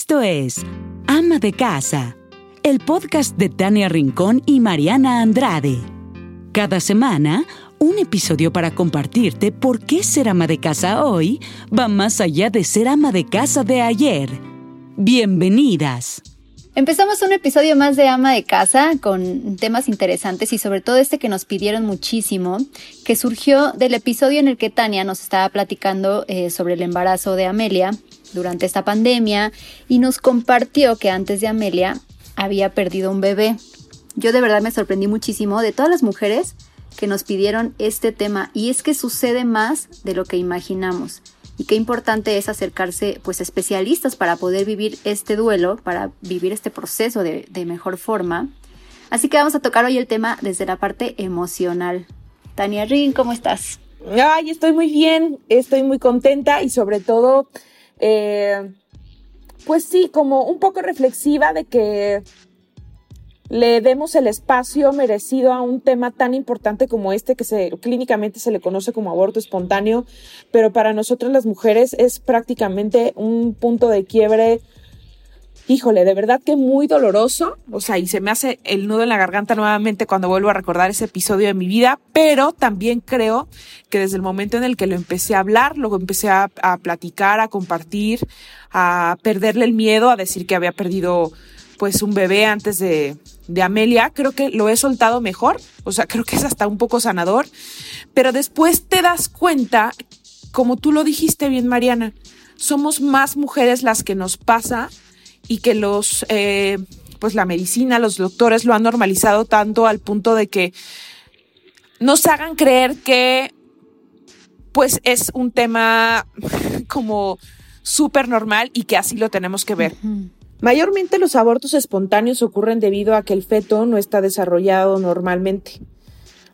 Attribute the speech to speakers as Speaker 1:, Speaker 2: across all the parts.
Speaker 1: Esto es Ama de Casa, el podcast de Tania Rincón y Mariana Andrade. Cada semana, un episodio para compartirte por qué ser ama de casa hoy va más allá de ser ama de casa de ayer. Bienvenidas.
Speaker 2: Empezamos un episodio más de Ama de Casa con temas interesantes y sobre todo este que nos pidieron muchísimo, que surgió del episodio en el que Tania nos estaba platicando eh, sobre el embarazo de Amelia durante esta pandemia y nos compartió que antes de Amelia había perdido un bebé. Yo de verdad me sorprendí muchísimo de todas las mujeres que nos pidieron este tema y es que sucede más de lo que imaginamos y qué importante es acercarse pues especialistas para poder vivir este duelo, para vivir este proceso de, de mejor forma. Así que vamos a tocar hoy el tema desde la parte emocional. Tania Rin, ¿cómo estás?
Speaker 3: Ay, estoy muy bien, estoy muy contenta y sobre todo, eh, pues sí, como un poco reflexiva de que le demos el espacio merecido a un tema tan importante como este que se, clínicamente se le conoce como aborto espontáneo, pero para nosotras las mujeres es prácticamente un punto de quiebre. Híjole, de verdad que muy doloroso, o sea, y se me hace el nudo en la garganta nuevamente cuando vuelvo a recordar ese episodio de mi vida, pero también creo que desde el momento en el que lo empecé a hablar, luego empecé a, a platicar, a compartir, a perderle el miedo, a decir que había perdido pues un bebé antes de, de Amelia, creo que lo he soltado mejor, o sea, creo que es hasta un poco sanador, pero después te das cuenta, como tú lo dijiste bien, Mariana, somos más mujeres las que nos pasa y que los, eh, pues la medicina, los doctores lo han normalizado tanto al punto de que nos hagan creer que pues es un tema como súper normal y que así lo tenemos que ver. Mayormente los abortos espontáneos ocurren debido a que el feto no está desarrollado normalmente.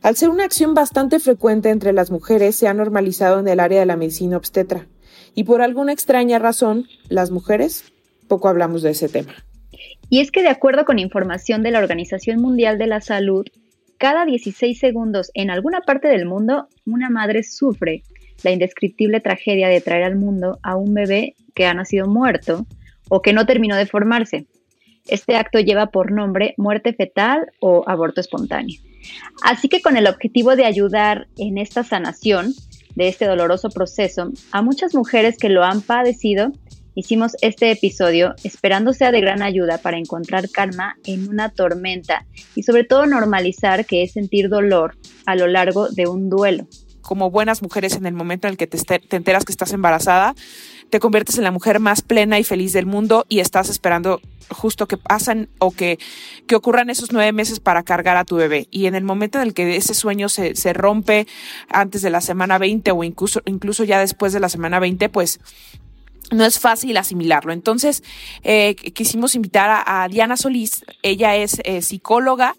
Speaker 3: Al ser una acción bastante frecuente entre las mujeres, se ha normalizado en el área de la medicina obstetra. Y por alguna extraña razón, las mujeres poco hablamos de ese tema.
Speaker 2: Y es que de acuerdo con información de la Organización Mundial de la Salud, cada 16 segundos en alguna parte del mundo, una madre sufre la indescriptible tragedia de traer al mundo a un bebé que ha nacido muerto o que no terminó de formarse. Este acto lleva por nombre muerte fetal o aborto espontáneo. Así que con el objetivo de ayudar en esta sanación de este doloroso proceso, a muchas mujeres que lo han padecido, hicimos este episodio esperando sea de gran ayuda para encontrar calma en una tormenta y sobre todo normalizar que es sentir dolor a lo largo de un duelo.
Speaker 3: Como buenas mujeres en el momento en el que te, te enteras que estás embarazada, te conviertes en la mujer más plena y feliz del mundo y estás esperando justo que pasan o que, que ocurran esos nueve meses para cargar a tu bebé. Y en el momento en el que ese sueño se, se rompe antes de la semana 20 o incluso, incluso ya después de la semana 20, pues no es fácil asimilarlo. Entonces, eh, quisimos invitar a, Diana Solís. Ella es eh, psicóloga.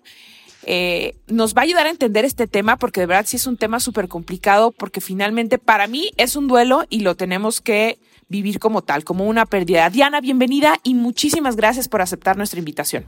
Speaker 3: Eh, nos va a ayudar a entender este tema porque de verdad sí es un tema súper complicado porque finalmente para mí es un duelo y lo tenemos que vivir como tal, como una pérdida. Diana, bienvenida y muchísimas gracias por aceptar nuestra invitación.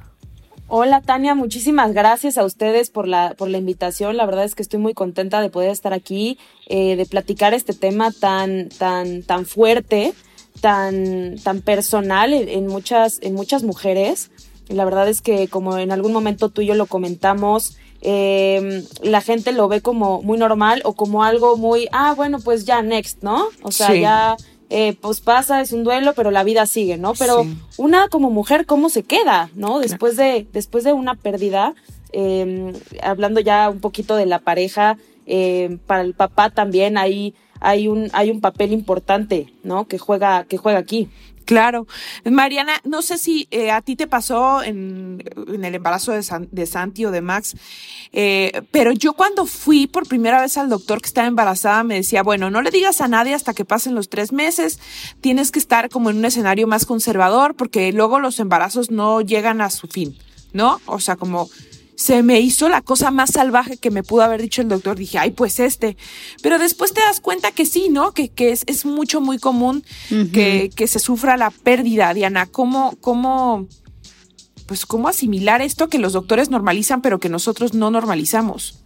Speaker 4: Hola Tania, muchísimas gracias a ustedes por la, por la invitación. La verdad es que estoy muy contenta de poder estar aquí, eh, de platicar este tema tan, tan, tan fuerte, tan, tan personal en, en, muchas, en muchas mujeres. La verdad es que como en algún momento tú y yo lo comentamos, eh, la gente lo ve como muy normal o como algo muy, ah, bueno, pues ya next, ¿no? O sea, sí. ya eh, pues pasa, es un duelo, pero la vida sigue, ¿no? Pero sí. una como mujer, ¿cómo se queda, ¿no? Después de, después de una pérdida, eh, hablando ya un poquito de la pareja, eh, para el papá también hay, hay, un, hay un papel importante, ¿no? Que juega, que juega aquí.
Speaker 3: Claro. Mariana, no sé si eh, a ti te pasó en, el embarazo de, de, Santi o de Max, eh, pero yo cuando fui por primera vez al doctor que estaba embarazada me decía, bueno, no le digas a nadie hasta que pasen los tres meses, tienes que estar como en un escenario más conservador porque luego los embarazos no llegan a su fin, ¿no? O sea, como se me hizo la cosa más salvaje que me pudo haber dicho el doctor. Dije, ay, pues este. Pero después te das cuenta que sí, ¿no? Que, que es, es mucho, muy común uh -huh. que, que se sufra la pérdida, Diana. ¿Cómo, cómo, pues, cómo asimilar esto que los doctores normalizan, pero que nosotros no normalizamos?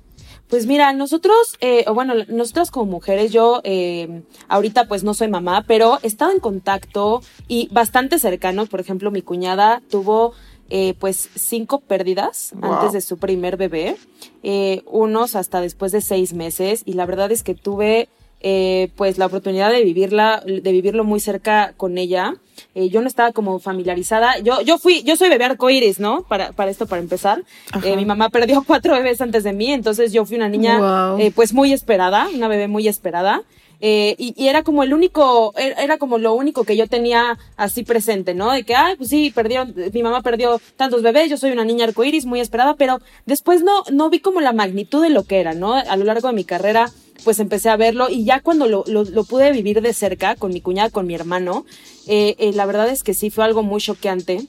Speaker 4: Pues mira, nosotros, eh, o bueno, nosotras como mujeres, yo eh, ahorita pues no soy mamá, pero he estado en contacto y bastante cercano. Por ejemplo, mi cuñada tuvo eh, pues cinco pérdidas antes de su primer bebé, eh, unos hasta después de seis meses y la verdad es que tuve eh, pues la oportunidad de vivirla, de vivirlo muy cerca con ella. Eh, yo no estaba como familiarizada. Yo, yo fui, yo soy bebé arcoíris, ¿no? Para, para esto, para empezar. Eh, mi mamá perdió cuatro bebés antes de mí, entonces yo fui una niña, pues muy esperada, una bebé muy esperada. Eh, y, era como el único, era como lo único que yo tenía así presente, ¿no? De que, ay, pues sí, perdió, mi mamá perdió tantos bebés, yo soy una niña arcoíris muy esperada, pero después no, no vi como la magnitud de lo que era, ¿no? A lo largo de mi carrera, pues empecé a verlo y ya cuando lo, lo, lo pude vivir de cerca con mi cuñada, con mi hermano, eh, eh, la verdad es que sí fue algo muy choqueante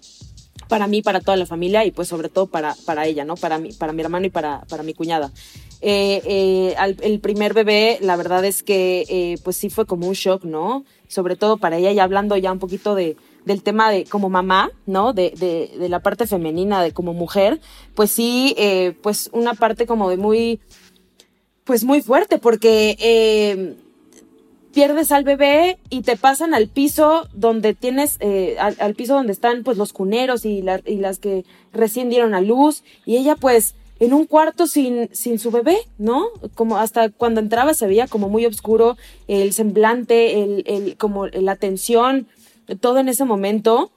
Speaker 4: para mí, para toda la familia y pues sobre todo para, para ella, ¿no? Para mí, para mi hermano y para, para mi cuñada. Eh, eh, el primer bebé, la verdad es que eh, pues sí fue como un shock, ¿no? Sobre todo para ella, y hablando ya un poquito de, del tema de como mamá, ¿no? De, de, de la parte femenina, de como mujer, pues sí, pues una parte como de muy, pues muy fuerte, porque pierdes al bebé y te pasan al piso donde tienes, al, piso donde están pues los cuneros y, y las que recién dieron a luz, y ella pues en un cuarto sin, sin su bebé, ¿no? Como hasta cuando entraba se veía como muy oscuro el semblante, el, el, como la tensión, todo en ese momento.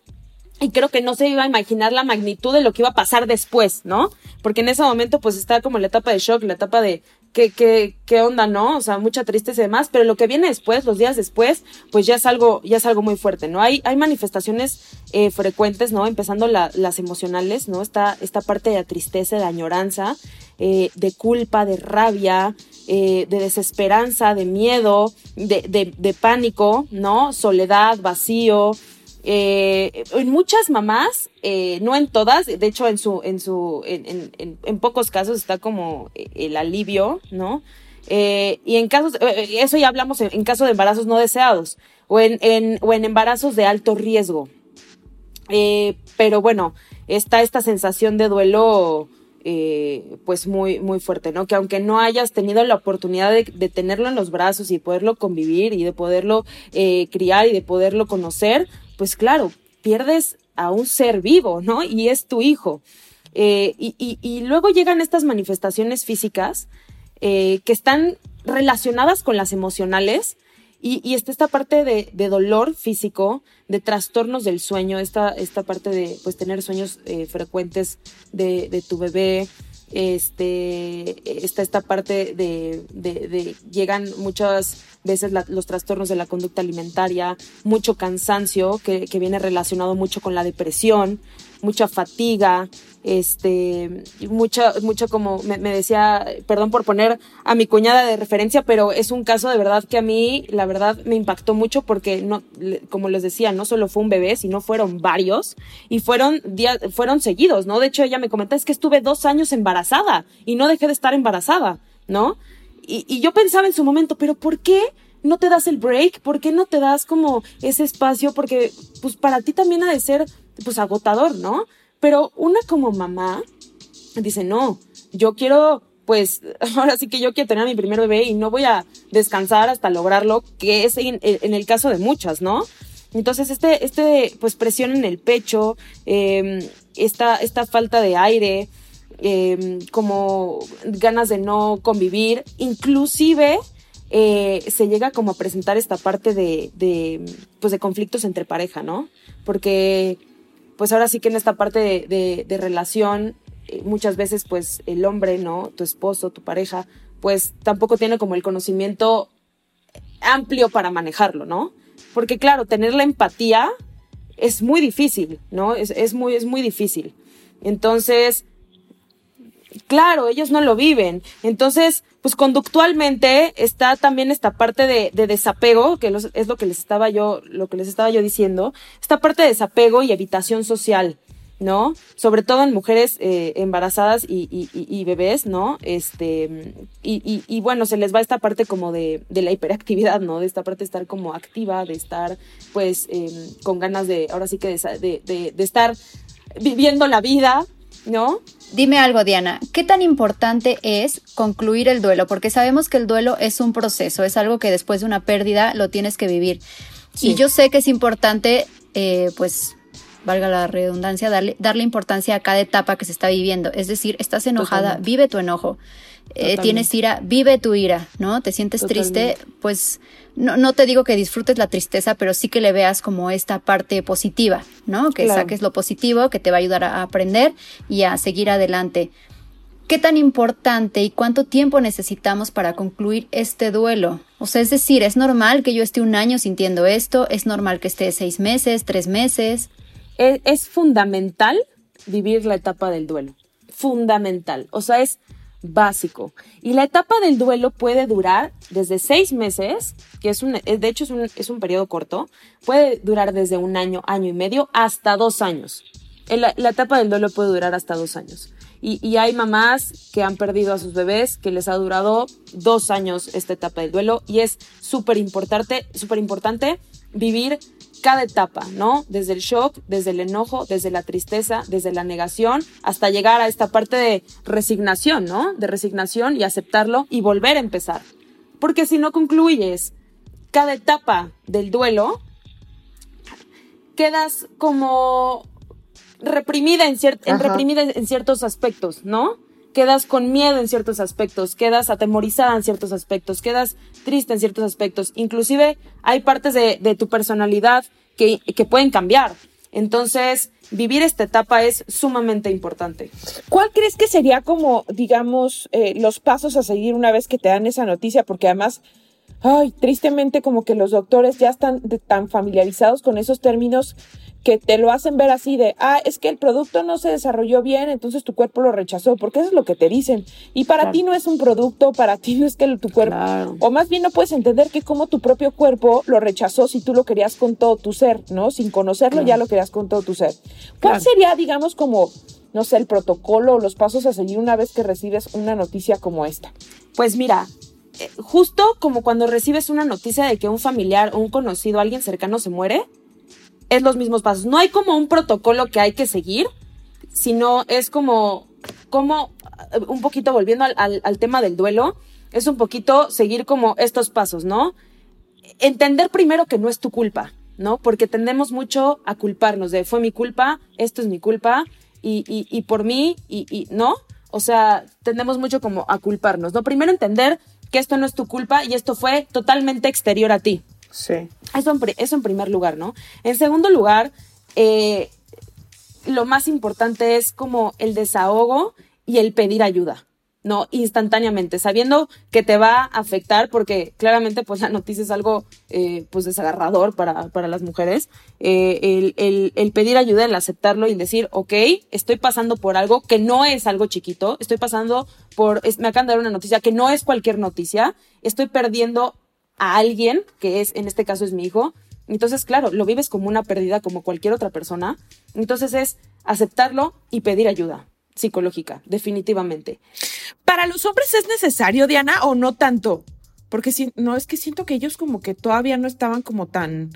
Speaker 4: Y creo que no se iba a imaginar la magnitud de lo que iba a pasar después, ¿no? Porque en ese momento pues está como la etapa de shock, la etapa de qué, qué, qué onda, ¿no? O sea, mucha tristeza y demás, pero lo que viene después, los días después, pues ya es algo, ya es algo muy fuerte, ¿no? Hay, hay manifestaciones eh, frecuentes, ¿no? Empezando la, las emocionales, ¿no? Esta, esta parte de la tristeza, de añoranza, eh, de culpa, de rabia, eh, de desesperanza, de miedo, de, de, de pánico, ¿no? Soledad, vacío, eh, en muchas mamás, eh, no en todas, de hecho en su, en su, en, en, pocos casos está como el alivio, ¿no? Eh, y en casos, eso ya hablamos en, en, caso de embarazos no deseados o en, o en embarazos de alto riesgo. Eh, pero bueno, está esta sensación de duelo, eh, pues muy, muy fuerte, ¿no? Que aunque no hayas tenido la oportunidad de, tenerlo en los brazos y poderlo convivir y de poderlo eh, criar y de poderlo conocer, pues claro, pierdes a un ser vivo, ¿no? Y es tu hijo. Eh, y, y, luego llegan estas manifestaciones físicas eh, que están relacionadas con las emocionales y, y está esta parte de, de, dolor físico, de trastornos del sueño, esta, esta parte de pues tener sueños eh, frecuentes de, de tu bebé, este, está esta parte de, llegan muchas veces la, los trastornos de la conducta alimentaria, mucho cansancio que, viene relacionado mucho con la depresión, mucha fatiga, este, mucha, mucho como me, decía, perdón por poner a mi cuñada de referencia, pero es un caso de verdad que a mí, la verdad, me impactó mucho porque no, como les decía, no solo fue un bebé, sino fueron varios y fueron días, fueron seguidos, ¿no? De hecho, ella me comentó, es que estuve dos años embarazada y no dejé de estar embarazada, ¿no? Y, y yo pensaba en su momento, pero ¿por qué? no te das el break? ¿Por qué no te das como ese espacio? Porque pues para ti también ha de ser pues agotador, ¿no? Pero una como mamá dice, no, yo quiero, pues, ahora sí que yo quiero tener a mi primer bebé y no voy a descansar hasta lograrlo, que es en, el caso de muchas, ¿no? Entonces, este, este, pues, presión en el pecho, eh, esta, esta falta de aire, eh, como ganas de no convivir, inclusive eh, se llega como a presentar esta parte de, de, pues de conflictos entre pareja, ¿no? Porque, pues ahora sí que en esta parte de, de, relación, eh, muchas veces, pues el hombre, ¿no? Tu esposo, tu pareja, pues tampoco tiene como el conocimiento amplio para manejarlo, ¿no? Porque claro, tener la empatía es muy difícil, ¿no? Es, es, muy, es muy difícil. Entonces, claro, ellos no lo viven. Entonces, pues conductualmente está también esta parte de, de desapego, que es lo que les estaba yo, lo que les estaba yo diciendo, esta parte de desapego y evitación social, ¿no? Sobre todo en mujeres eh, embarazadas y, y, y, bebés, ¿no? Este, y, y, bueno, se les va esta parte como de, la hiperactividad, ¿no? De esta parte de estar como activa, de estar, pues, eh, con ganas de, ahora sí que de, de estar viviendo la vida, ¿no?
Speaker 2: Dime algo, Diana, ¿qué tan importante es concluir el duelo? Porque sabemos que el duelo es un proceso, es algo que después de una pérdida lo tienes que vivir. Y yo sé que es importante, eh, pues, valga la redundancia, darle, darle importancia a cada etapa que se está viviendo. Es decir, estás enojada, vive tu enojo. Eh, tienes ira, vive tu ira, ¿no? Te sientes triste, pues no, no te digo que disfrutes la tristeza, pero sí que le veas como esta parte positiva, ¿no? Que saques lo positivo, que te va a ayudar a aprender y a seguir adelante. ¿Qué tan importante y cuánto tiempo necesitamos para concluir este duelo? O sea, es decir, ¿es normal que yo esté un año sintiendo esto? ¿Es normal que esté seis meses, tres meses?
Speaker 4: Es, es fundamental vivir la etapa del duelo. Fundamental. O sea, es básico. Y la etapa del duelo puede durar desde seis meses, que es un, de hecho es un, es un periodo corto, puede durar desde un año, año y medio, hasta dos años. La, la etapa del duelo puede durar hasta dos años. Y, y, hay mamás que han perdido a sus bebés, que les ha durado dos años esta etapa del duelo y es súper importante, súper importante vivir cada etapa, ¿no? Desde el shock, desde el enojo, desde la tristeza, desde la negación, hasta llegar a esta parte de resignación, ¿no? De resignación y aceptarlo y volver a empezar. Porque si no concluyes cada etapa del duelo, quedas como reprimida en, reprimida en ciertos aspectos, ¿no? Quedas con miedo en ciertos aspectos, quedas atemorizada en ciertos aspectos, quedas triste en ciertos aspectos. Inclusive hay partes de, tu personalidad que, que pueden cambiar. Entonces, vivir esta etapa es sumamente importante.
Speaker 3: ¿Cuál crees que sería como, digamos, eh, los pasos a seguir una vez que te dan esa noticia? Porque además, ay, tristemente como que los doctores ya están tan familiarizados con esos términos que te lo hacen ver así de, ah, es que el producto no se desarrolló bien, entonces tu cuerpo lo rechazó, porque eso es lo que te dicen. Y para ti no es un producto, para ti no es que tu cuerpo, o más bien no puedes entender que como tu propio cuerpo lo rechazó si tú lo querías con todo tu ser, ¿no? Sin conocerlo ya lo querías con todo tu ser. ¿Cuál sería, digamos, como, no sé, el protocolo o los pasos a seguir una vez que recibes una noticia como esta?
Speaker 4: Pues mira, eh, justo como cuando recibes una noticia de que un familiar o un conocido, alguien cercano se muere, es los mismos pasos. No hay como un protocolo que hay que seguir, sino es como, como un poquito volviendo al, al, tema del duelo, es un poquito seguir como estos pasos, ¿no? Entender primero que no es tu culpa, ¿no? Porque tendemos mucho a culparnos de fue mi culpa, esto es mi culpa y, y, y por mí y, y, ¿no? O sea, tendemos mucho como a culparnos, ¿no? Primero entender que esto no es tu culpa y esto fue totalmente exterior a ti,
Speaker 3: Sí.
Speaker 4: Eso en, eso en primer lugar, ¿no? En segundo lugar, eh, lo más importante es como el desahogo y el pedir ayuda, ¿no? Instantáneamente, sabiendo que te va a afectar, porque claramente pues la noticia es algo eh, pues desagarrador para, para las mujeres, eh, el, el, pedir ayuda, el aceptarlo y decir, ok, estoy pasando por algo que no es algo chiquito, estoy pasando por, me acaban de dar una noticia que no es cualquier noticia, estoy perdiendo a alguien, que es, en este caso es mi hijo, entonces, claro, lo vives como una pérdida como cualquier otra persona. Entonces es aceptarlo y pedir ayuda psicológica, definitivamente.
Speaker 3: ¿Para los hombres es necesario, Diana, o no tanto? Porque si, no, es que siento que ellos como que todavía no estaban como tan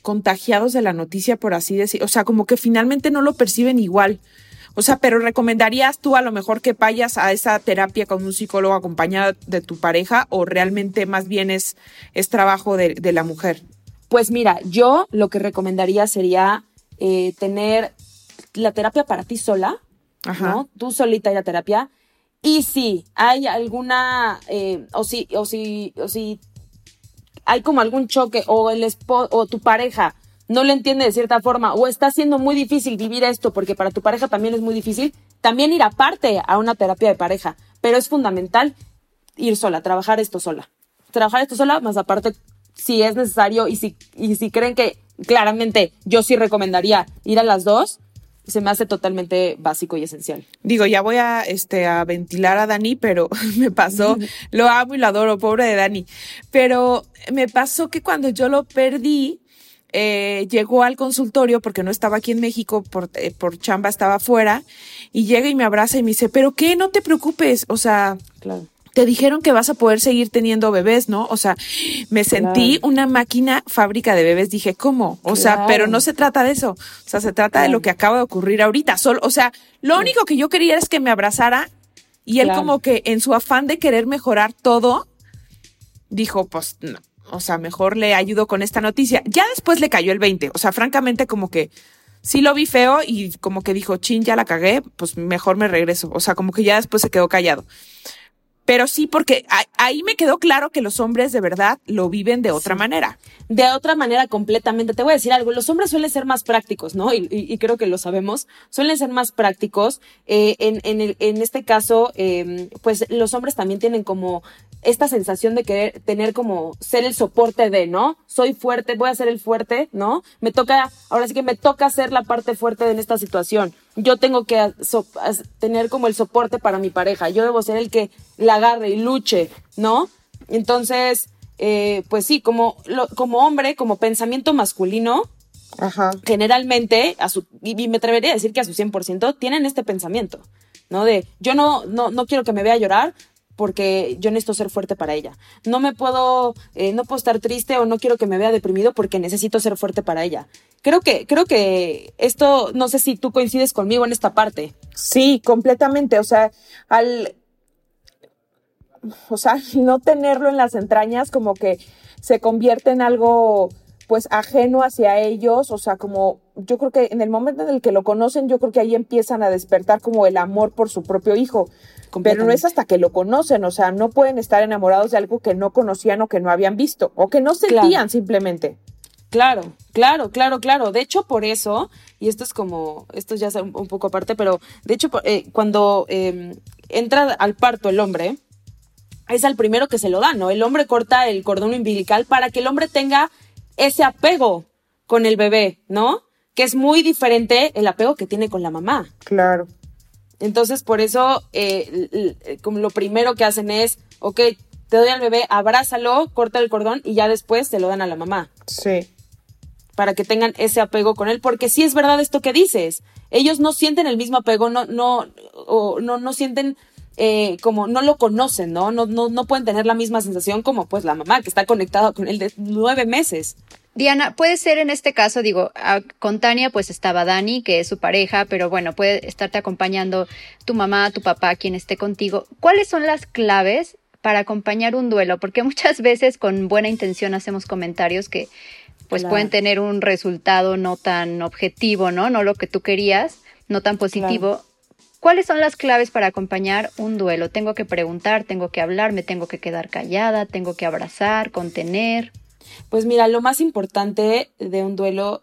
Speaker 3: contagiados de la noticia, por así decir. O sea, como que finalmente no lo perciben igual. O sea, pero recomendarías tú a lo mejor que vayas a esa terapia con un psicólogo acompañado de tu pareja o realmente más bien es, es trabajo de, de la mujer?
Speaker 4: Pues mira, yo lo que recomendaría sería eh, tener la terapia para ti sola, Ajá. ¿no? Tú solita ir a terapia. Y si hay alguna, eh, o si, o si, o si hay como algún choque o el esposo o tu pareja no le entiende de cierta forma o está siendo muy difícil vivir esto porque para tu pareja también es muy difícil, también ir aparte a una terapia de pareja. Pero es fundamental ir sola, trabajar esto sola. Trabajar esto sola, más aparte, si es necesario y si, y si creen que claramente yo sí recomendaría ir a las dos, se me hace totalmente básico y esencial.
Speaker 3: Digo, ya voy a, este, a ventilar a Dani, pero me pasó, lo amo y lo adoro, pobre de Dani, pero me pasó que cuando yo lo perdí, eh, llegó al consultorio porque no estaba aquí en México, por, eh, por chamba estaba afuera, y llega y me abraza y me dice, pero qué, no te preocupes, o sea,
Speaker 4: claro.
Speaker 3: te dijeron que vas a poder seguir teniendo bebés, ¿no? O sea, me sentí una máquina fábrica de bebés. Dije, ¿cómo? O sea, pero no se trata de eso. O sea, se trata de lo que acaba de ocurrir ahorita. Solo, o sea, lo único que yo quería es que me abrazara y él como que en su afán de querer mejorar todo, dijo, pues, no, o sea, mejor le ayudo con esta noticia. Ya después le cayó el 20. O sea, francamente, como que sí lo vi feo y como que dijo, chin, ya la cagué, pues mejor me regreso. O sea, como que ya después se quedó callado. Pero sí, porque ahí me quedó claro que los hombres de verdad lo viven de otra manera.
Speaker 4: De otra manera completamente. Te voy a decir algo, los hombres suelen ser más prácticos, ¿no? Y, creo que lo sabemos, suelen ser más prácticos. Eh, en, en, el, en este caso, eh, pues los hombres también tienen como esta sensación de querer tener como ser el soporte de, ¿no? Soy fuerte, voy a ser el fuerte, ¿no? Me toca, ahora sí que me toca ser la parte fuerte en esta situación. Yo tengo que tener como el soporte para mi pareja. Yo debo ser el que la agarre y luche, ¿no? Entonces, eh, pues sí, como, como hombre, como pensamiento masculino, generalmente, a su, y me atrevería a decir que a su 100%, tienen este pensamiento, ¿no? De yo no, no, no quiero que me vea llorar, porque yo necesito ser fuerte para ella. No me puedo, eh, no puedo estar triste o no quiero que me vea deprimido porque necesito ser fuerte para ella. Creo que, creo que esto, no sé si tú coincides conmigo en esta parte.
Speaker 3: Sí, completamente. O sea, al, o sea, no tenerlo en las entrañas como que se convierte en algo pues ajeno hacia ellos, o sea, como yo creo que en el momento en el que lo conocen, yo creo que ahí empiezan a despertar como el amor por su propio hijo. Pero no es hasta que lo conocen, o sea, no pueden estar enamorados de algo que no conocían o que no habían visto o que no sentían simplemente.
Speaker 4: Claro, claro, claro, claro. De hecho, por eso, y esto es como, esto ya es un, poco aparte, pero de hecho, eh, cuando em, entra al parto el hombre, es al primero que se lo da, ¿no? El hombre corta el cordón umbilical para que el hombre tenga ese apego con el bebé, ¿no? Que es muy diferente el apego que tiene con la mamá.
Speaker 3: Claro.
Speaker 4: Entonces, por eso, eh, como lo primero que hacen es, ok, te doy al bebé, abrázalo, corta el cordón y ya después te lo dan a la mamá.
Speaker 3: Sí.
Speaker 4: Para que tengan ese apego con él, porque sí es verdad esto que dices. Ellos no sienten el mismo apego, no, no, o no, no sienten eh, como no lo conocen, ¿no? No, ¿no? no pueden tener la misma sensación como pues la mamá que está conectada con él de nueve meses.
Speaker 2: Diana, puede ser en este caso, digo, con Tania pues estaba Dani, que es su pareja, pero bueno, puede estarte acompañando tu mamá, tu papá, quien esté contigo. ¿Cuáles son las claves para acompañar un duelo? Porque muchas veces con buena intención hacemos comentarios que pues pueden tener un resultado no tan objetivo, ¿no? No lo que tú querías, no tan positivo. ¿Cuáles son las claves para acompañar un duelo? Tengo que preguntar, tengo que hablar, me tengo que quedar callada, tengo que abrazar, contener.
Speaker 4: Pues mira, lo más importante de un duelo,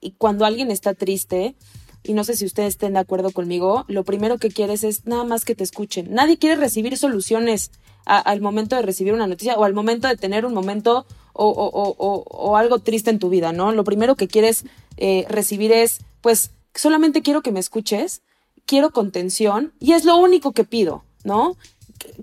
Speaker 4: y cuando alguien está triste, y no sé si ustedes estén de acuerdo conmigo, lo primero que quieres es nada más que te escuchen. Nadie quiere recibir soluciones al momento de recibir una noticia o al momento de tener un momento o, o, algo triste en tu vida, ¿no? Lo primero que quieres eh, recibir es, pues, solamente quiero que me escuches quiero contención y es lo único que pido, ¿no?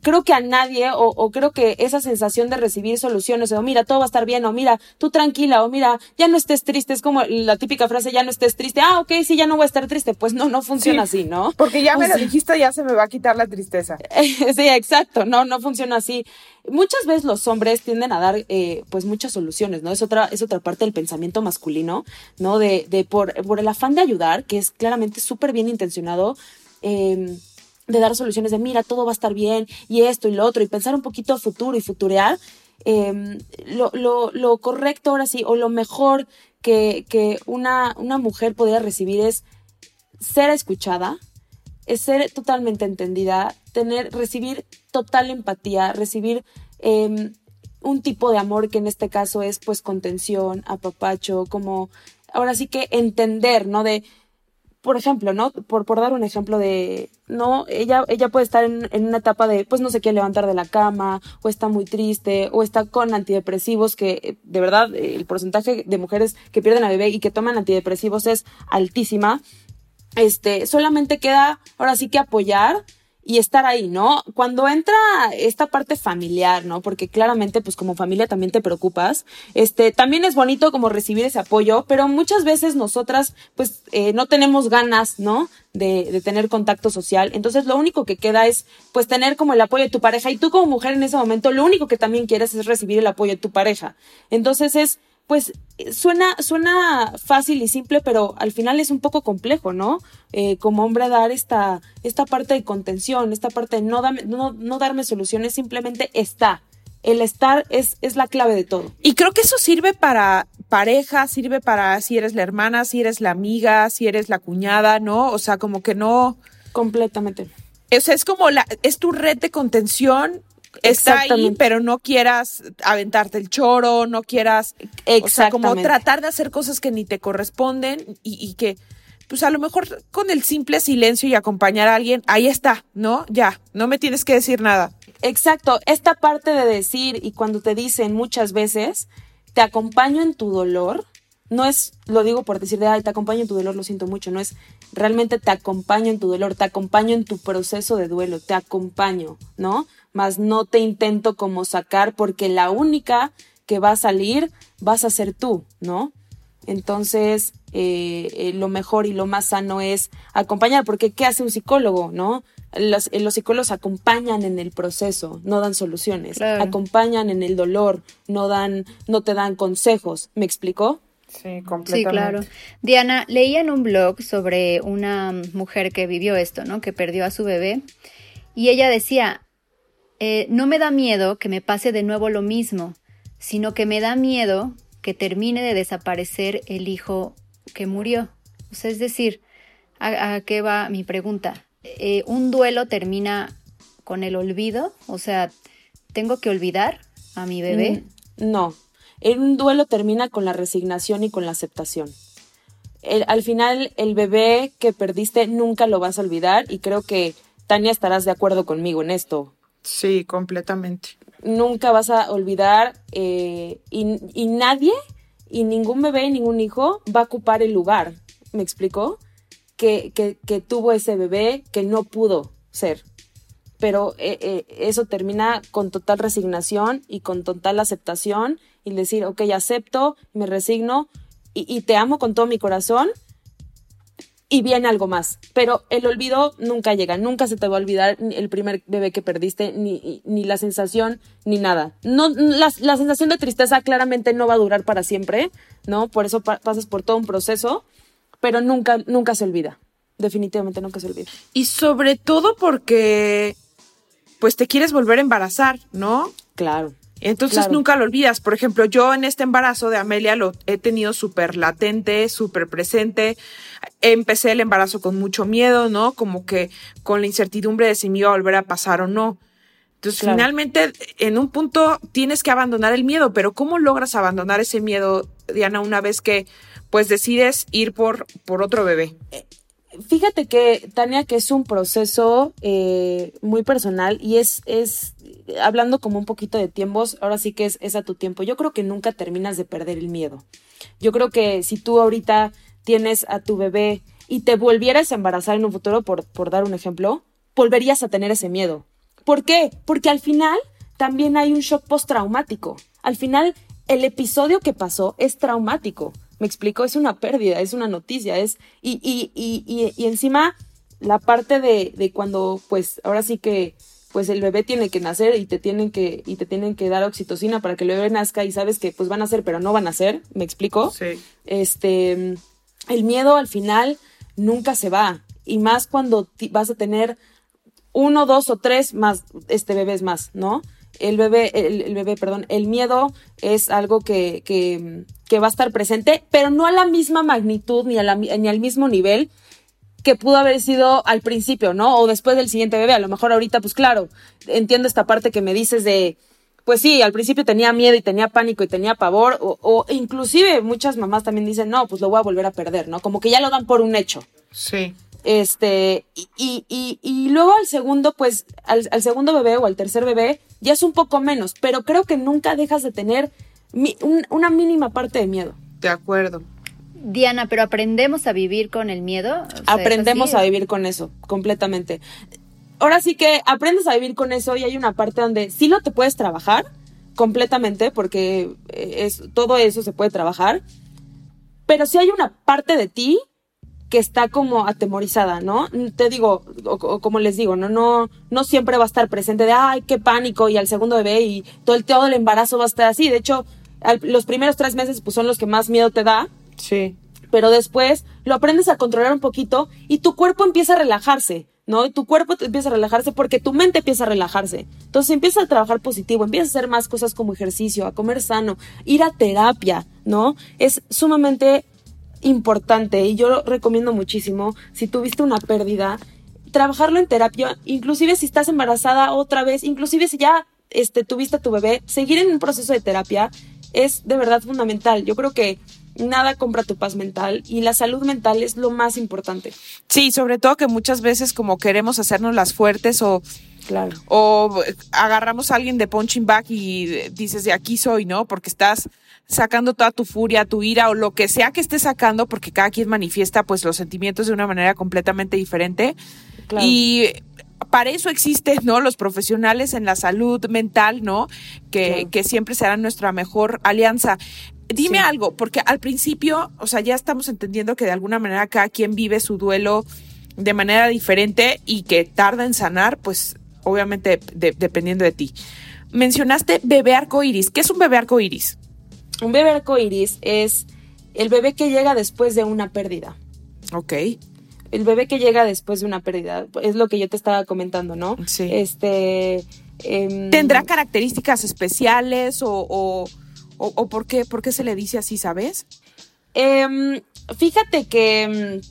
Speaker 4: Creo que a nadie, o, creo que esa sensación de recibir soluciones, o mira, todo va a estar bien, o mira, tú tranquila, o mira, ya no estés triste, es como la típica frase, ya no estés triste, ah, ok, sí, ya no voy a estar triste, pues no, no funciona así, ¿no?
Speaker 3: Porque ya me lo dijiste, ya se me va a quitar la tristeza.
Speaker 4: sí, exacto, no, no funciona así. Muchas veces los hombres tienden a dar, eh, pues, muchas soluciones, ¿no? Es otra, es otra parte del pensamiento masculino, ¿no? De, de por, por el afán de ayudar, que es claramente súper bien intencionado, eh, de dar soluciones de, mira, todo va a estar bien y esto y lo otro, y pensar un poquito a futuro y futurear, em, lo, lo, lo, correcto ahora sí, o lo mejor que, que una, una mujer podría recibir es ser escuchada, es ser totalmente entendida, tener, recibir total empatía, recibir em, un tipo de amor que en este caso es pues contención, apapacho, como ahora sí que entender, ¿no? De por ejemplo, ¿no? Por, por dar un ejemplo de, no, ella, ella puede estar en, en, una etapa de, pues no se quiere levantar de la cama, o está muy triste, o está con antidepresivos, que de verdad el porcentaje de mujeres que pierden a bebé y que toman antidepresivos es altísima. Este, solamente queda ahora sí que apoyar y estar ahí, ¿no? Cuando entra esta parte familiar, ¿no? Porque claramente, pues como familia también te preocupas, este, también es bonito como recibir ese apoyo, pero muchas veces nosotras, pues, eh, no tenemos ganas, ¿no? De, de tener contacto social. Entonces, lo único que queda es, pues, tener como el apoyo de tu pareja y tú como mujer en ese momento, lo único que también quieres es recibir el apoyo de tu pareja. Entonces, es, pues suena, suena fácil y simple, pero al final es un poco complejo, ¿no? Eh, como hombre dar esta, esta parte de contención, esta parte de no, no, darme soluciones, simplemente está. El estar es, es la clave de todo.
Speaker 3: Y creo que eso sirve para pareja, sirve para si eres la hermana, si eres la amiga, si eres la cuñada, ¿no? O sea, como que no.
Speaker 4: Completamente.
Speaker 3: O sea, es como la, es tu red de contención está ahí, pero no quieras aventarte el choro, no quieras, o sea, como tratar de hacer cosas que ni te corresponden y, que, pues a lo mejor con el simple silencio y acompañar a alguien, ahí está, ¿no? Ya, no me tienes que decir nada.
Speaker 4: Exacto, esta parte de decir y cuando te dicen muchas veces, te acompaño en tu dolor, no es, lo digo por decir de, ay, te acompaño en tu dolor, lo siento mucho, no es, realmente te acompaño en tu dolor, te acompaño en tu proceso de duelo, te acompaño, ¿no? Más no te intento como sacar porque la única que va a salir vas a ser tú, ¿no? Entonces, eh, eh, lo mejor y lo más sano es acompañar, porque ¿qué hace un psicólogo, no? Los, eh, los psicólogos acompañan en el proceso, no dan soluciones, acompañan en el dolor, no dan, no te dan consejos. ¿Me explicó?
Speaker 3: Sí, completamente. Sí, claro.
Speaker 2: Diana, leía en un blog sobre una mujer que vivió esto, ¿no? Que perdió a su bebé. Y ella decía, eh, no me da miedo que me pase de nuevo lo mismo, sino que me da miedo que termine de desaparecer el hijo que murió. O sea, es decir, ¿a, qué va mi pregunta? Eh, ¿Un duelo termina con el olvido? O sea, ¿tengo que olvidar a mi bebé?
Speaker 4: Mm, no, un duelo termina con la resignación y con la aceptación. al final, el bebé que perdiste nunca lo vas a olvidar y creo que Tania estarás de acuerdo conmigo en esto.
Speaker 3: Sí, completamente.
Speaker 4: Nunca vas a olvidar eh, y, nadie y ningún bebé y ningún hijo va a ocupar el lugar, ¿me explicó? Que, que, tuvo ese bebé que no pudo ser. Pero eh, eh, eso termina con total resignación y con total aceptación y decir, ok, acepto, me resigno y, te amo con todo mi corazón y viene algo más. Pero el olvido nunca llega, nunca se te va a olvidar el primer bebé que perdiste, ni, ni la sensación, ni nada. No, la, la, sensación de tristeza claramente no va a durar para siempre, ¿no? Por eso pasas por todo un proceso, pero nunca, nunca se olvida. Definitivamente nunca se olvida.
Speaker 3: Y sobre todo porque, pues te quieres volver a embarazar, ¿no?
Speaker 4: Claro.
Speaker 3: Entonces nunca lo olvidas. Por ejemplo, yo en este embarazo de Amelia lo he tenido súper latente, súper presente. Empecé el embarazo con mucho miedo, ¿no? Como que con la incertidumbre de si me iba a volver a pasar o no. Entonces, finalmente, en un punto tienes que abandonar el miedo, pero ¿cómo logras abandonar ese miedo, Diana, una vez que pues decides ir por, por otro bebé? Eh,
Speaker 4: fíjate que, Tania, que es un proceso eh, muy personal y es, es, hablando como un poquito de tiempos, ahora sí que es, es a tu tiempo. Yo creo que nunca terminas de perder el miedo. Yo creo que si tú ahorita tienes a tu bebé y te volvieras a embarazar en un futuro, por, por dar un ejemplo, volverías a tener ese miedo. ¿Por qué? Porque al final también hay un shock postraumático. Al final, el episodio que pasó es traumático. Me explico, es una pérdida, es una noticia, es, y, y, y, y, encima la parte de, de cuando, pues, ahora sí que, pues el bebé tiene que nacer y te tienen que, y te tienen que dar oxitocina para que el bebé nazca y sabes que pues van a nacer, pero no van a nacer, ¿me explico?
Speaker 3: Sí.
Speaker 4: Este, el miedo al final nunca se va, y más cuando vas a tener uno, dos o tres más, este bebés más, ¿no? el bebé, el, bebé, perdón, el miedo es algo que, que, que, va a estar presente, pero no a la misma magnitud ni, a la, ni al mismo nivel que pudo haber sido al principio, ¿no? O después del siguiente bebé. A lo mejor ahorita, pues claro, entiendo esta parte que me dices de, pues sí, al principio tenía miedo y tenía pánico y tenía pavor, o, o inclusive muchas mamás también dicen, no, pues lo voy a volver a perder, ¿no? Como que ya lo dan por un hecho.
Speaker 3: Sí.
Speaker 4: Este, y, y, y, luego al segundo, pues, al, segundo bebé o al tercer bebé, ya es un poco menos, pero creo que nunca dejas de tener una mínima parte de miedo.
Speaker 3: De acuerdo.
Speaker 2: Diana, pero aprendemos a vivir con el miedo.
Speaker 4: aprendemos a vivir con eso, completamente. Ahora sí que aprendes a vivir con eso y hay una parte donde sí lo te puedes trabajar completamente porque eh, es, todo eso se puede trabajar, pero sí hay una parte de ti que está como atemorizada, ¿no? Te digo, o, como les digo, ¿no? No, no siempre va a estar presente de, ay, qué pánico, y al segundo bebé, y todo el, todo el embarazo va a estar así. De hecho, los primeros tres meses, pues son los que más miedo te da.
Speaker 3: Sí.
Speaker 4: Pero después lo aprendes a controlar un poquito y tu cuerpo empieza a relajarse. ¿No? Y tu cuerpo empieza a relajarse porque tu mente empieza a relajarse. Entonces empieza a trabajar positivo, empieza a hacer más cosas como ejercicio, a comer sano, ir a terapia, ¿no? Es sumamente importante y yo lo recomiendo muchísimo si tuviste una pérdida, trabajarlo en terapia, inclusive si estás embarazada otra vez, inclusive si ya este, tuviste a tu bebé, seguir en un proceso de terapia es de verdad fundamental. Yo creo que nada compra tu paz mental y la salud mental es lo más importante.
Speaker 3: Sí, sobre todo que muchas veces como queremos hacernos las fuertes o
Speaker 4: Claro.
Speaker 3: O agarramos a alguien de punching back y dices de aquí soy, ¿no? Porque estás sacando toda tu furia, tu ira o lo que sea que estés sacando, porque cada quien manifiesta pues los sentimientos de una manera completamente diferente. Y para eso existen, ¿no? Los profesionales en la salud mental, ¿no? Que, que siempre serán nuestra mejor alianza. Dime algo, porque al principio, o sea, ya estamos entendiendo que de alguna manera cada quien vive su duelo de manera diferente y que tarda en sanar, pues obviamente dependiendo de ti. Mencionaste bebé arcoíris. ¿Qué es un bebé arcoíris?
Speaker 4: Un bebé arcoíris es el bebé que llega después de una pérdida.
Speaker 3: Ok.
Speaker 4: El bebé que llega después de una pérdida. Es lo que yo te estaba comentando, ¿no?
Speaker 3: Sí.
Speaker 4: Este.
Speaker 3: Em, ¿Tendrá características especiales o ¿O, por, qué, por qué se le dice así, sabes?
Speaker 4: Em, fíjate que em,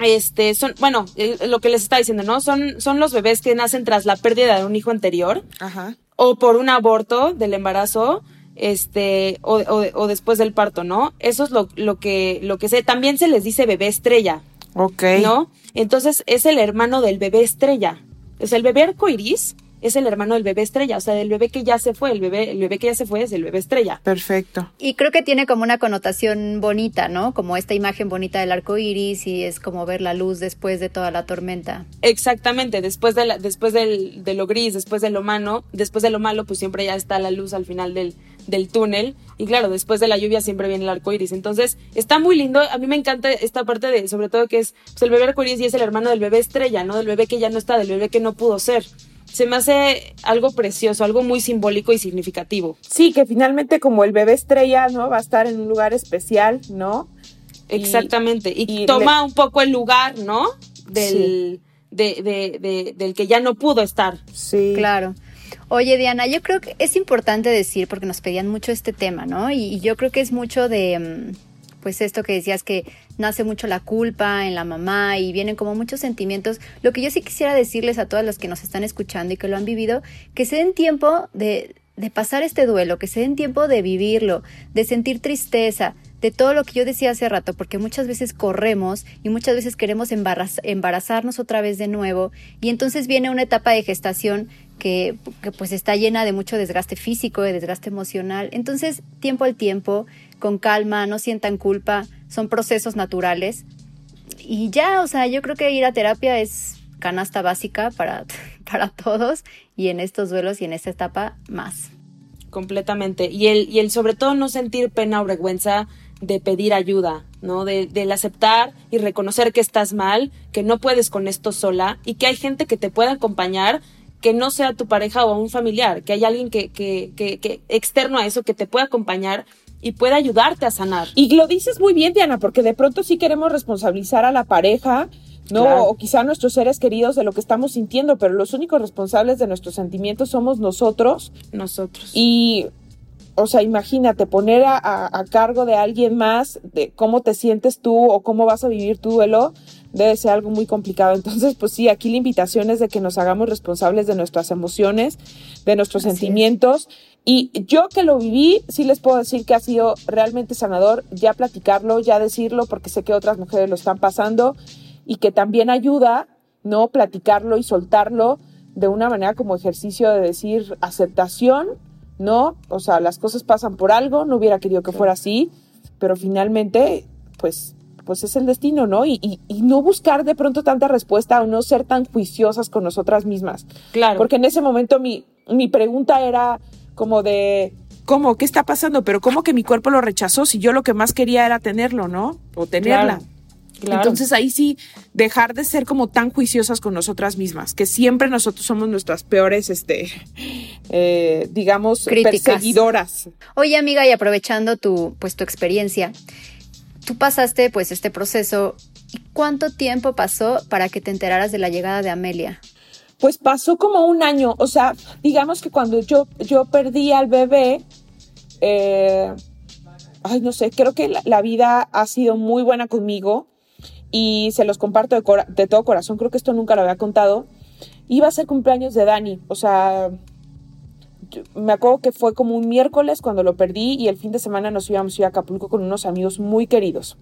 Speaker 4: este son, bueno, lo que les está diciendo, ¿no? Son, son los bebés que nacen tras la pérdida de un hijo anterior.
Speaker 3: Ajá.
Speaker 4: O por un aborto del embarazo, este, o, o, después del parto, ¿no? Eso es lo, lo que, lo que sé. También se les dice bebé estrella.
Speaker 3: Ok.
Speaker 4: ¿No? Entonces es el hermano del bebé estrella. Es el bebé arcoiris es el hermano del bebé estrella, o sea, del bebé que ya se fue, el bebé, el bebé que ya se fue es el bebé estrella.
Speaker 3: Perfecto.
Speaker 2: Y creo que tiene como una connotación bonita, ¿no? Como esta imagen bonita del arco iris y es como ver la luz después de toda la tormenta.
Speaker 4: Exactamente, después de la, después del, de lo gris, después de lo malo, después de lo malo, pues siempre ya está la luz al final del, del túnel. Y claro, después de la lluvia siempre viene el arco iris. Entonces, está muy lindo. A mí me encanta esta parte de, sobre todo que es pues, el bebé arco iris y es el hermano del bebé estrella, ¿no? Del bebé que ya no está, del bebé que no pudo ser se me hace algo precioso, algo muy simbólico y significativo.
Speaker 3: Sí, que finalmente como el bebé estrella, ¿no? Va a estar en un lugar especial, ¿no?
Speaker 4: Exactamente. Y, toma un poco el lugar, ¿no? Del, de, del que ya no pudo estar.
Speaker 3: Sí.
Speaker 2: Claro. Oye, Diana, yo creo que es importante decir, porque nos pedían mucho este tema, ¿no? Y, yo creo que es mucho de, mm, pues esto que decías que nace mucho la culpa en la mamá y vienen como muchos sentimientos. Lo que yo sí quisiera decirles a todos los que nos están escuchando y que lo han vivido, que se den tiempo de, de pasar este duelo, que se den tiempo de vivirlo, de sentir tristeza, de todo lo que yo decía hace rato, porque muchas veces corremos y muchas veces queremos embarazarnos otra vez de nuevo y entonces viene una etapa de gestación que, que, pues está llena de mucho desgaste físico, de desgaste emocional. Entonces, tiempo al tiempo, con calma, no sientan culpa, son procesos naturales. Y ya, o sea, yo creo que ir a terapia es canasta básica para, para todos y en estos duelos y en esta etapa más.
Speaker 4: Completamente. Y el, y el sobre todo no sentir pena o vergüenza de pedir ayuda, ¿no? De, del aceptar y reconocer que estás mal, que no puedes con esto sola y que hay gente que te puede acompañar que no sea tu pareja o un familiar, que hay alguien que, que, que externo a eso que te pueda acompañar y puede ayudarte a sanar.
Speaker 3: Y lo dices muy bien, Diana, porque de pronto sí queremos responsabilizar a la pareja, ¿no? O quizá a nuestros seres queridos de lo que estamos sintiendo, pero los únicos responsables de nuestros sentimientos somos nosotros.
Speaker 4: Nosotros.
Speaker 3: Y, o sea, imagínate poner a, a cargo de alguien más de cómo te sientes tú o cómo vas a vivir tu duelo debe ser algo muy complicado. Entonces, pues sí, aquí la invitación es de que nos hagamos responsables de nuestras emociones, de nuestros sentimientos. Y yo que lo viví, sí les puedo decir que ha sido realmente sanador ya platicarlo, ya decirlo, porque sé que otras mujeres lo están pasando y que también ayuda, ¿no? Platicarlo y soltarlo de una manera como ejercicio de decir aceptación, ¿no? O sea, las cosas pasan por algo, no hubiera querido que fuera así, pero finalmente, pues pues es el destino, ¿no? Y, y, y, no buscar de pronto tanta respuesta o no ser tan juiciosas con nosotras mismas.
Speaker 4: Claro.
Speaker 3: Porque en ese momento mi, mi pregunta era como de, ¿cómo? ¿Qué está pasando? Pero ¿cómo que mi cuerpo lo rechazó si yo lo que más quería era tenerlo, ¿no? O tenerla.
Speaker 4: Claro. Claro.
Speaker 3: Entonces ahí sí, dejar de ser como tan juiciosas con nosotras mismas, que siempre nosotros somos nuestras peores, este, eh, digamos,
Speaker 2: Críticas.
Speaker 3: perseguidoras.
Speaker 2: Oye, amiga, y aprovechando tu, pues, tu experiencia, tú pasaste pues este proceso. ¿Y cuánto tiempo pasó para que te enteraras de la llegada de Amelia?
Speaker 3: Pues pasó como un año, o sea, digamos que cuando yo, yo perdí al bebé, eh, ay, no sé, creo que la, vida ha sido muy buena conmigo y se los comparto de, de, todo corazón, creo que esto nunca lo había contado. Iba a ser cumpleaños de Dani, o sea, me acuerdo que fue como un miércoles cuando lo perdí y el fin de semana nos íbamos a ir a Acapulco con unos amigos muy queridos.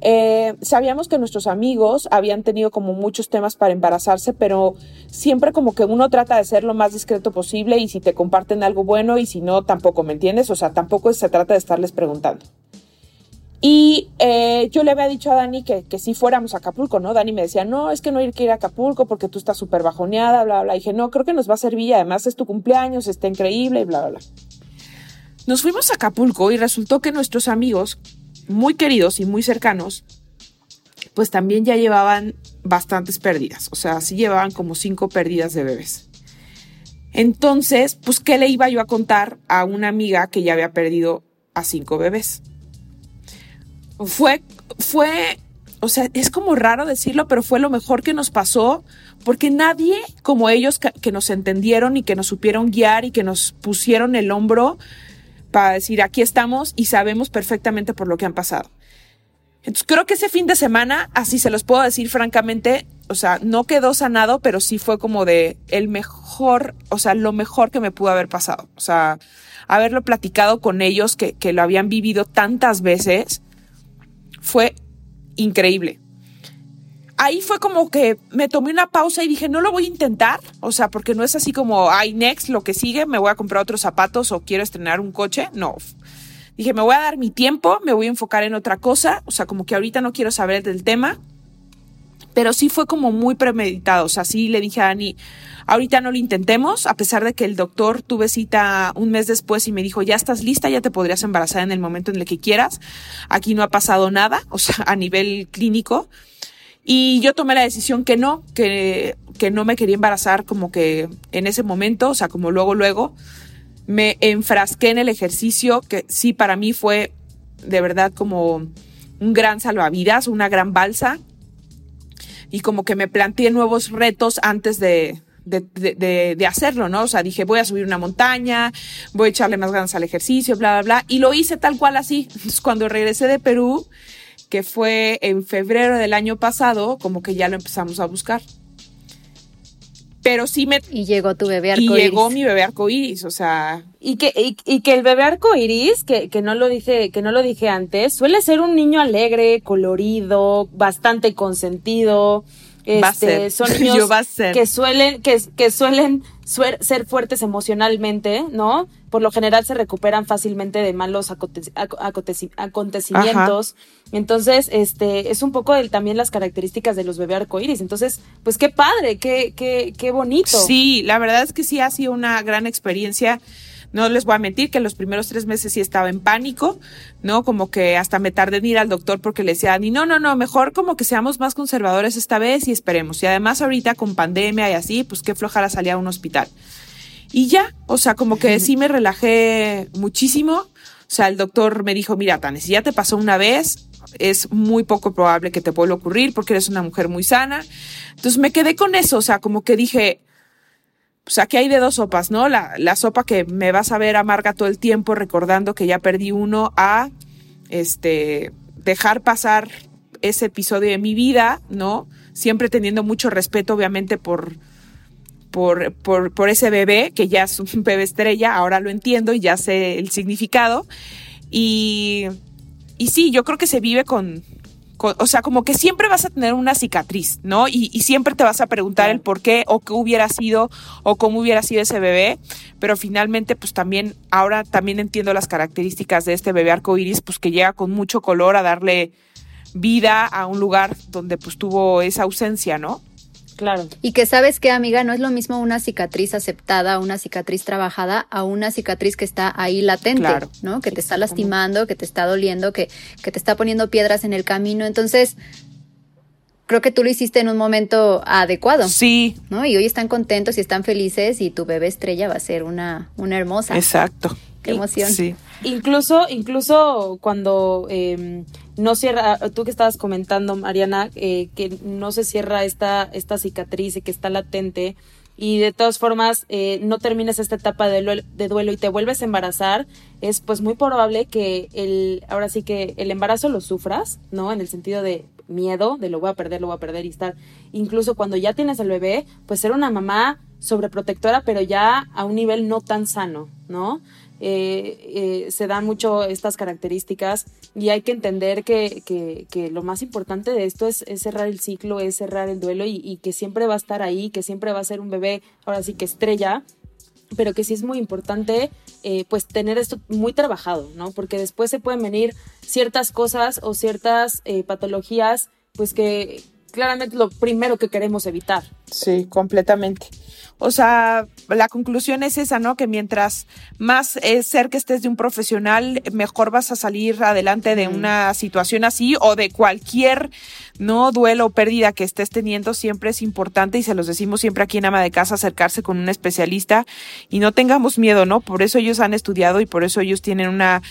Speaker 3: Eh, sabíamos que nuestros amigos habían tenido como muchos temas para embarazarse, pero siempre como que uno trata de ser lo más discreto posible y si te comparten algo bueno y si no, tampoco, ¿me entiendes? O sea, tampoco se trata de estarles preguntando. Y eh, yo le había dicho a Dani que, que si fuéramos a Acapulco, ¿no? Dani me decía, no, es que no hay que ir a Acapulco porque tú estás súper bajoneada, bla, bla. Dije, no, creo que nos va a servir y además es tu cumpleaños, está increíble, y bla, bla, bla. Nos fuimos a Acapulco y resultó que nuestros amigos, muy queridos y muy cercanos, pues también ya llevaban bastantes pérdidas. O sea, sí llevaban como cinco pérdidas de bebés. Entonces, pues, ¿qué le iba yo a contar a una amiga que ya había perdido a cinco bebés? fue, fue, o sea, es como raro decirlo, pero fue lo mejor que nos pasó, porque nadie como ellos que, que, nos entendieron y que nos supieron guiar y que nos pusieron el hombro para decir, aquí estamos y sabemos perfectamente por lo que han pasado. Entonces creo que ese fin de semana, así se los puedo decir francamente, o sea, no quedó sanado, pero sí fue como de el mejor, o sea, lo mejor que me pudo haber pasado. O sea, haberlo platicado con ellos que, que lo habían vivido tantas veces fue increíble. Ahí fue como que me tomé una pausa y dije, no lo voy a intentar, o sea, porque no es así como, ay, next, lo que sigue, me voy a comprar otros zapatos o quiero estrenar un coche, no. Dije, me voy a dar mi tiempo, me voy a enfocar en otra cosa, o sea, como que ahorita no quiero saber del tema, pero sí fue como muy premeditado, o sea, sí le dije a Dani, ahorita no lo intentemos, a pesar de que el doctor tuve cita un mes después y me dijo, ya estás lista, ya te podrías embarazar en el momento en el que quieras. Aquí no ha pasado nada, o sea, a nivel clínico. Y yo tomé la decisión que no, que, que no me quería embarazar como que en ese momento, o sea, como luego, luego. Me enfrasqué en el ejercicio, que sí para mí fue de verdad como un gran salvavidas, una gran balsa. Y como que me planteé nuevos retos antes de, de, de, de, hacerlo, ¿no? O sea, dije, voy a subir una montaña, voy a echarle más ganas al ejercicio, bla, bla, bla. Y lo hice tal cual así. Cuando regresé de Perú, que fue en febrero del año pasado, como que ya lo empezamos a buscar. Pero sí me...
Speaker 2: Y llegó tu bebé arcoíris.
Speaker 3: Y llegó mi bebé arcoíris, o sea...
Speaker 4: Y que, y, y, que el bebé arcoíris, que, que no lo dije, que no lo dije antes, suele ser un niño alegre, colorido, bastante consentido. Este, son niños que suelen, que, que suelen ser fuertes emocionalmente, ¿no? Por lo general se recuperan fácilmente de malos acontecimientos. Ajá. Entonces, este, es un poco el, también las características de los bebés arcoíris. Entonces, pues qué padre, qué, qué, qué bonito.
Speaker 3: Sí, la verdad es que sí ha sido una gran experiencia. No les voy a mentir que los primeros tres meses sí estaba en pánico, ¿no? Como que hasta me tardé en ir al doctor porque le decía, ni no, no, no, mejor como que seamos más conservadores esta vez y esperemos. Y además ahorita con pandemia y así, pues qué flojara salir a un hospital. Y ya, o sea, como que sí me relajé muchísimo. O sea, el doctor me dijo, mira, Tane, si ya te pasó una vez, es muy poco probable que te vuelva a ocurrir porque eres una mujer muy sana. Entonces me quedé con eso, o sea, como que dije, pues aquí hay de dos sopas, ¿no? La, la sopa que me vas a ver amarga todo el tiempo recordando que ya perdí uno a, este, dejar pasar ese episodio de mi vida, ¿no? Siempre teniendo mucho respeto, obviamente, por, por, por, por ese bebé, que ya es un bebé estrella, ahora lo entiendo y ya sé el significado. Y, y sí, yo creo que se vive con, con, o sea, como que siempre vas a tener una cicatriz, ¿no? Y, y, siempre te vas a preguntar el por qué o qué hubiera sido o cómo hubiera sido ese bebé, pero finalmente, pues también, ahora también entiendo las características de este bebé arcoíris, pues que llega con mucho color a darle vida a un lugar donde pues tuvo esa ausencia, ¿no?
Speaker 4: Claro.
Speaker 2: Y que sabes que, amiga, no es lo mismo una cicatriz aceptada, una cicatriz trabajada, a una cicatriz que está ahí latente, ¿no? Que te está lastimando, que te está doliendo, que, que te está poniendo piedras en el camino. Entonces, creo que tú lo hiciste en un momento adecuado.
Speaker 3: Sí.
Speaker 2: ¿No? Y hoy están contentos y están felices y tu bebé estrella va a ser una, una hermosa.
Speaker 3: Exacto.
Speaker 2: Qué emoción.
Speaker 3: Sí.
Speaker 4: Incluso, incluso cuando em, no cierra, tú que estabas comentando, Mariana, eh, que no se cierra esta, esta cicatriz y que está latente, y de todas formas eh, no terminas esta etapa de duelo, de duelo, y te vuelves a embarazar, es pues muy probable que el, ahora sí que el embarazo lo sufras, ¿no? En el sentido de miedo, de lo voy a perder, lo voy a perder y estar, incluso cuando ya tienes el bebé, pues ser una mamá sobreprotectora, pero ya a un nivel no tan sano, ¿no? Eh, eh, se dan mucho estas características y hay que entender que, que, lo más importante de esto es, cerrar el ciclo, es cerrar el duelo y, que siempre va a estar ahí, que siempre va a ser un bebé, ahora sí que estrella, pero que sí es muy importante eh, pues tener esto muy trabajado, ¿no? Porque después se pueden venir ciertas cosas o ciertas patologías pues que claramente lo primero que queremos evitar.
Speaker 3: Sí, completamente. O sea, la conclusión es esa, ¿no? Que mientras más eh, cerca estés de un profesional, mejor vas a salir adelante de una situación así o de cualquier, ¿no? Duelo o pérdida que estés teniendo. Siempre es importante y se los decimos siempre aquí en Ama de Casa, acercarse con un especialista y no tengamos miedo, ¿no? Por eso ellos han estudiado y por eso ellos tienen una,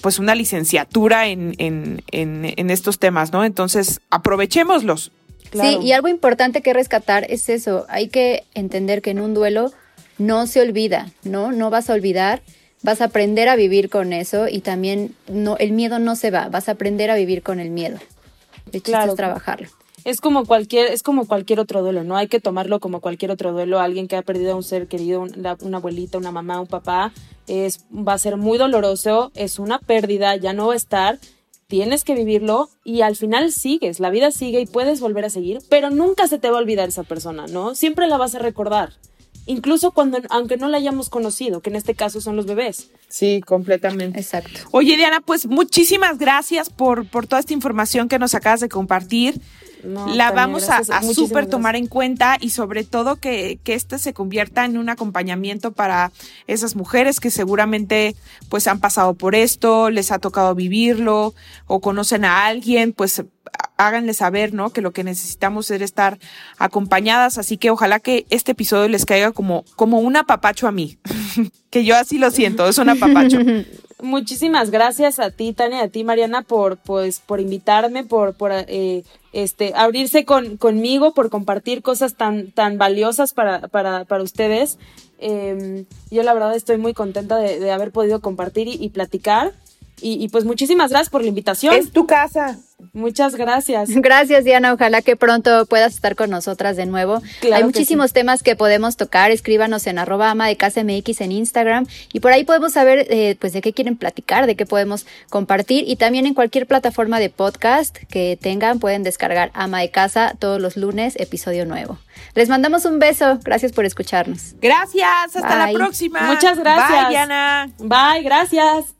Speaker 3: pues una licenciatura en, en, en, en estos temas, ¿no? Entonces, aprovechémoslos.
Speaker 2: Sí, y algo importante que rescatar es eso. Hay que entender que en un duelo no se olvida, ¿no? No vas a olvidar, vas a aprender a vivir con eso y también no, el miedo no se va, vas a aprender a vivir con el miedo. El chiste es trabajarlo.
Speaker 4: Es como cualquier, es como cualquier otro duelo, ¿no? Hay que tomarlo como cualquier otro duelo. Alguien que ha perdido a un ser querido, una, una abuelita, una mamá, un papá, es, va a ser muy doloroso, es una pérdida, ya no va a estar tienes que vivirlo y al final sigues, la vida sigue y puedes volver a seguir, pero nunca se te va a olvidar esa persona, ¿no? Siempre la vas a recordar, incluso cuando, aunque no la hayamos conocido, que en este caso son los bebés.
Speaker 3: Sí, completamente.
Speaker 2: Exacto.
Speaker 3: Oye, Diana, pues muchísimas gracias por, por toda esta información que nos acabas de compartir la vamos a, a súper tomar en cuenta y sobre todo que, que este se convierta en un acompañamiento para esas mujeres que seguramente pues han pasado por esto, les ha tocado vivirlo o conocen a alguien, pues háganle saber, ¿no? Que lo que necesitamos es estar acompañadas, así que ojalá que este episodio les caiga como, como un apapacho a mí, que yo así lo siento, es un apapacho.
Speaker 4: Muchísimas gracias a ti, Tania, a ti, Mariana, por, pues, por invitarme, por, por eh, este, abrirse con, conmigo, por compartir cosas tan, tan valiosas para, para, para ustedes. Em, yo la verdad estoy muy contenta de, haber podido compartir y, platicar. Y, y, pues muchísimas gracias por la invitación.
Speaker 3: Es tu casa.
Speaker 4: Muchas gracias.
Speaker 2: Gracias, Diana. Ojalá que pronto puedas estar con nosotras de nuevo. Hay muchísimos temas que podemos tocar. Escríbanos en arroba ama de casa MX en Instagram y por ahí podemos saber eh, pues de qué quieren platicar, de qué podemos compartir y también en cualquier plataforma de podcast que tengan pueden descargar ama de casa todos los lunes, episodio nuevo. Les mandamos un beso. Gracias por escucharnos.
Speaker 3: Gracias. Hasta la próxima.
Speaker 4: Muchas gracias.
Speaker 3: Bye, Diana.
Speaker 4: Bye, gracias.